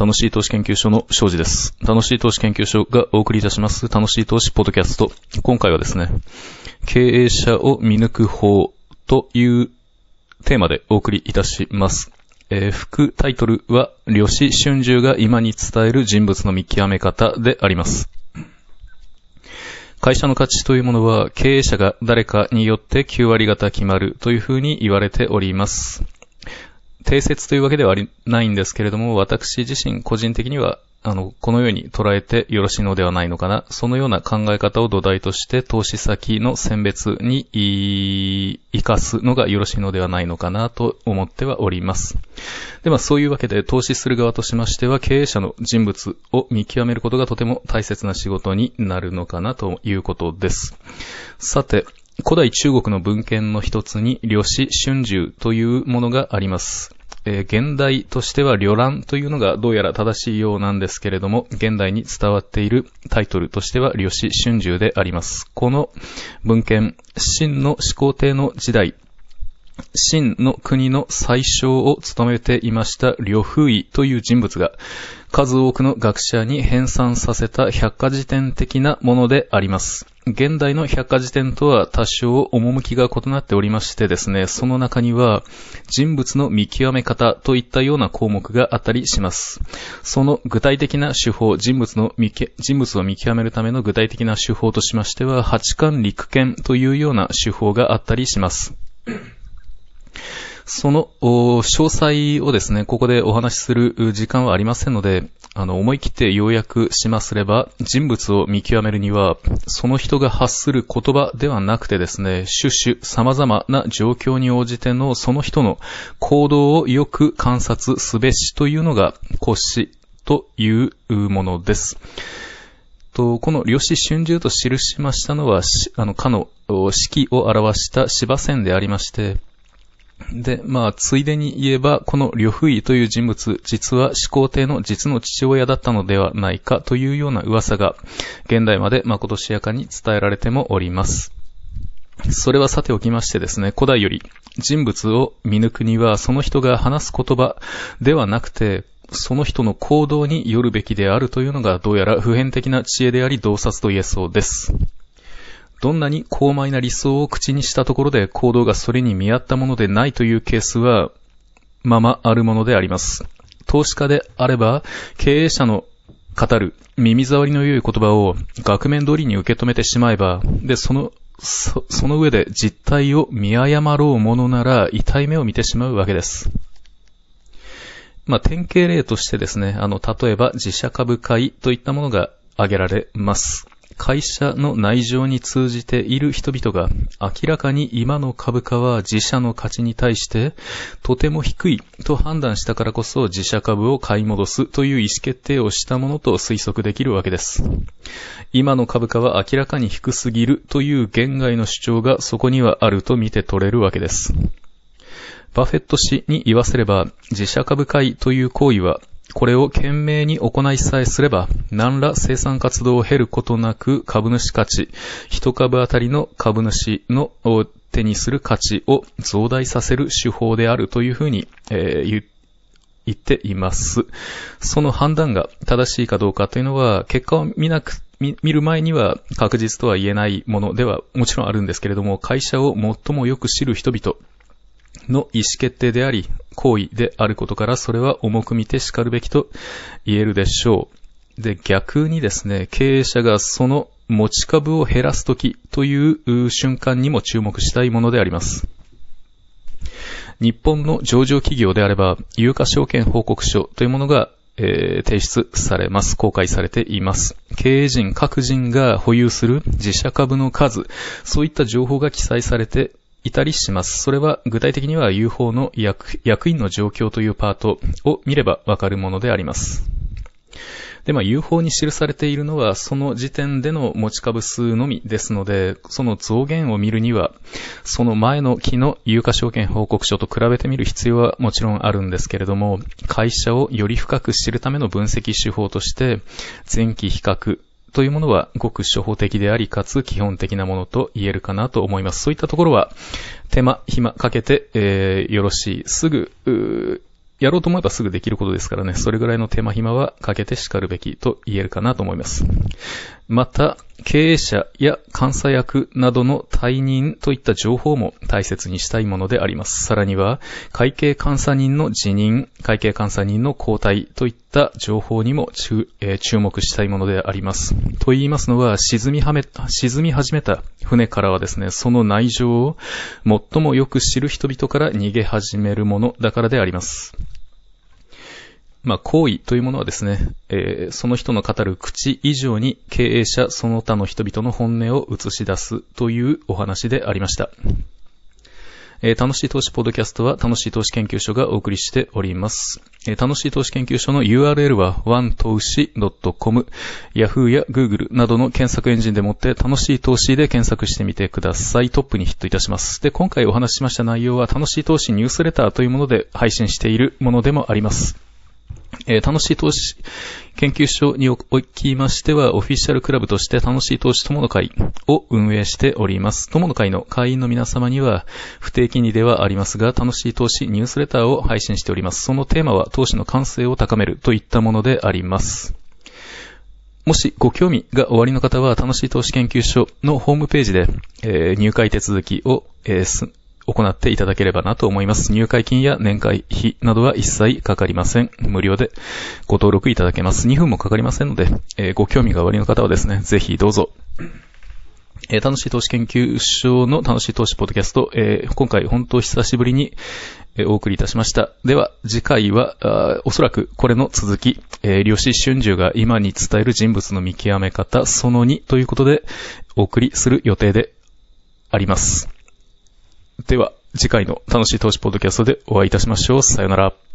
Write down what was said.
楽しい投資研究所の庄司です。楽しい投資研究所がお送りいたします楽しい投資ポッドキャスト。今回はですね、経営者を見抜く方というテーマでお送りいたします。えー、副タイトルは、呂氏春秋が今に伝える人物の見極め方であります。会社の価値というものは経営者が誰かによって9割方決まるというふうに言われております。定説というわけではありないんですけれども、私自身個人的にはあの、このように捉えてよろしいのではないのかな。そのような考え方を土台として投資先の選別に活かすのがよろしいのではないのかなと思ってはおります。で、まあそういうわけで投資する側としましては経営者の人物を見極めることがとても大切な仕事になるのかなということです。さて、古代中国の文献の一つに、呂氏春秋というものがあります。えー、現代としては旅覧というのがどうやら正しいようなんですけれども、現代に伝わっているタイトルとしては、呂氏春秋であります。この文献、秦の始皇帝の時代、秦の国の最小を務めていました呂不韋という人物が、数多くの学者に編纂させた百科事典的なものであります。現代の百科事典とは多少趣が異なっておりましてですね、その中には人物の見極め方といったような項目があったりします。その具体的な手法、人物の見人物を見極めるための具体的な手法としましては、八巻陸剣というような手法があったりします。その詳細をですね、ここでお話しする時間はありませんので、あの、思い切って要約しますれば、人物を見極めるには、その人が発する言葉ではなくてですね、種々様々な状況に応じてのその人の行動をよく観察すべしというのが、骨子というものです。と、この呂氏春秋と記しましたのは、あの、かの四季を表した芝線でありまして、で、まあ、ついでに言えば、この呂不韋という人物、実は始皇帝の実の父親だったのではないかというような噂が、現代まで誠しやかに伝えられてもおります。それはさておきましてですね、古代より人物を見抜くには、その人が話す言葉ではなくて、その人の行動によるべきであるというのが、どうやら普遍的な知恵であり、洞察と言えそうです。どんなに高邁な理想を口にしたところで行動がそれに見合ったものでないというケースは、ままあるものであります。投資家であれば、経営者の語る耳障りの良い言葉を額面通りに受け止めてしまえば、で、その、そその上で実態を見誤ろうものなら痛い目を見てしまうわけです。まあ、典型例としてですね、あの、例えば自社株買いといったものが挙げられます。会社の内情に通じている人々が明らかに今の株価は自社の価値に対してとても低いと判断したからこそ自社株を買い戻すという意思決定をしたものと推測できるわけです。今の株価は明らかに低すぎるという現外の主張がそこにはあると見て取れるわけです。バフェット氏に言わせれば、自社株買いという行為はこれを懸命に行いさえすれば、何ら生産活動を経ることなく株主価値、一株あたりの株主の手にする価値を増大させる手法であるというふうに、えー、言っています。その判断が正しいかどうかというのは、結果を見なく、見る前には確実とは言えないものではもちろんあるんですけれども、会社を最もよく知る人々、の意思決定であり、行為であることから、それは重く見て叱るべきと言えるでしょう。で、逆にですね、経営者がその持ち株を減らすときという瞬間にも注目したいものであります。日本の上場企業であれば、有価証券報告書というものがえー、提出されます。公開されています。経営陣各人が保有する自社株の数、そういった情報が記載されていたりします。それは具体的には UFO の役役員の状況というパートを見ればわかるものであります。で、まあ UFO に記されているのはその時点での持ち株数のみですので、その増減を見るには、その前の期の有価証券報告書と比べてみる必要はもちろんあるんですけれども、会社をより深く知るための分析手法として、前期比較、というものはごく初歩的であり、かつ基本的なものと言えるかなと思います。そういったところは、手間、暇かけて、えー、よろしい。すぐ、やろうと思えばすぐできることですからね、それぐらいの手間暇はかけて叱るべきと言えるかなと思います。また、経営者や監査役などの退任といった情報も大切にしたいものであります。さらには、会計監査人の辞任、会計監査人の交代といった情報にも注えー、注目したいものであります。と言いますのは、沈みはめ、沈み始めた船からはですね、その内情を最もよく知る人々から逃げ始めるものだからであります。まあ、行為というものはですね、えー、その人の語る口以上に経営者その他の人々の本音を映し出すというお話でありました。えー、楽しい投資ポッドキャストは楽しい投資研究所がお送りしております。えー、楽しい投資研究所の URL は one 投資 .com、Yahoo や Google などの検索エンジンでもって楽しい投資で検索してみてください。トップにヒットいたします。で、今回お話ししました内容は楽しい投資ニュースレターというもので配信しているものでもあります。え、楽しい投資研究所におきましては、オフィシャルクラブとして楽しい投資友の会を運営しております。友の会の会員の皆様には、不定期にではありますが、楽しい投資ニュースレターを配信しております。そのテーマは、投資の感性を高めるといったものであります。もしご興味がおありの方は、楽しい投資研究所のホームページで、えー、入会手続きを、えー、行っていただければなと思います。入会金や年会費などは一切かかりません。無料でご登録いただけます。2分もかかりませんので、えー、ご興味がおありの方はですね、ぜひどうぞ。えー、楽しい投資研究所の楽しい投資ポッドキャスト、えー、今回本当久しぶりに、えお送りいたしました。では、次回は、おそらくこれの続き、えー、量子春秋が今に伝える人物の見極め方、その2ということで、お送りする予定であります。では、次回の楽しい投資ポッドキャストでお会いいたしましょう。さよなら。